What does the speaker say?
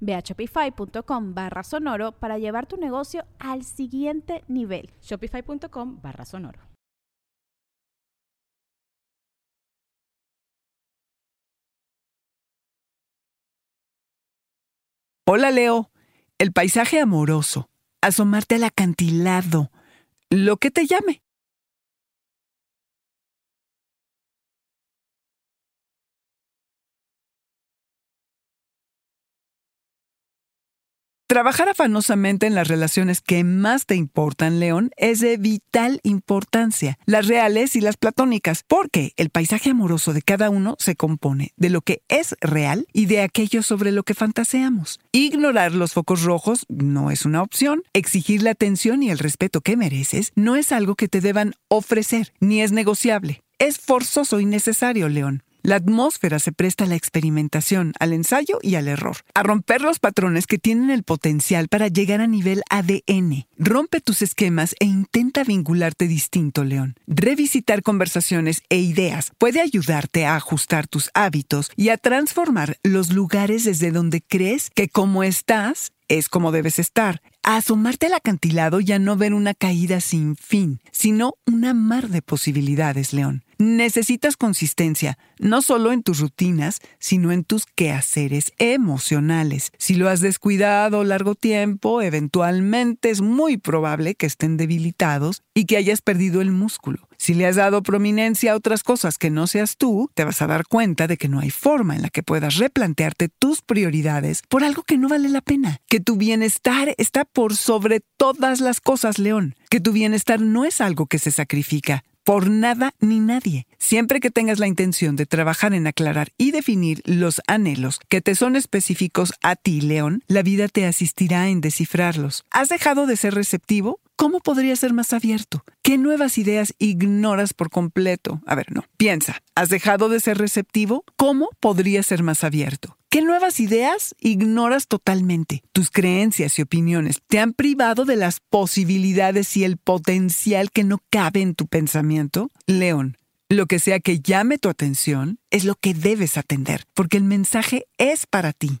Ve a shopify.com barra sonoro para llevar tu negocio al siguiente nivel. Shopify.com barra sonoro. Hola Leo, el paisaje amoroso, asomarte al acantilado, lo que te llame. Trabajar afanosamente en las relaciones que más te importan, León, es de vital importancia, las reales y las platónicas, porque el paisaje amoroso de cada uno se compone de lo que es real y de aquello sobre lo que fantaseamos. Ignorar los focos rojos no es una opción. Exigir la atención y el respeto que mereces no es algo que te deban ofrecer, ni es negociable. Es forzoso y necesario, León. La atmósfera se presta a la experimentación, al ensayo y al error, a romper los patrones que tienen el potencial para llegar a nivel ADN. Rompe tus esquemas e intenta vincularte distinto, León. Revisitar conversaciones e ideas puede ayudarte a ajustar tus hábitos y a transformar los lugares desde donde crees que como estás es como debes estar. Asomarte al acantilado y a no ver una caída sin fin, sino una mar de posibilidades, León. Necesitas consistencia, no solo en tus rutinas, sino en tus quehaceres emocionales. Si lo has descuidado largo tiempo, eventualmente es muy probable que estén debilitados y que hayas perdido el músculo. Si le has dado prominencia a otras cosas que no seas tú, te vas a dar cuenta de que no hay forma en la que puedas replantearte tus prioridades por algo que no vale la pena. Que tu bienestar está por sobre todas las cosas, León. Que tu bienestar no es algo que se sacrifica por nada ni nadie. Siempre que tengas la intención de trabajar en aclarar y definir los anhelos que te son específicos a ti, León, la vida te asistirá en descifrarlos. ¿Has dejado de ser receptivo? ¿Cómo podría ser más abierto? ¿Qué nuevas ideas ignoras por completo? A ver, no. Piensa, ¿has dejado de ser receptivo? ¿Cómo podría ser más abierto? ¿Qué nuevas ideas ignoras totalmente? Tus creencias y opiniones te han privado de las posibilidades y el potencial que no cabe en tu pensamiento. León, lo que sea que llame tu atención es lo que debes atender, porque el mensaje es para ti.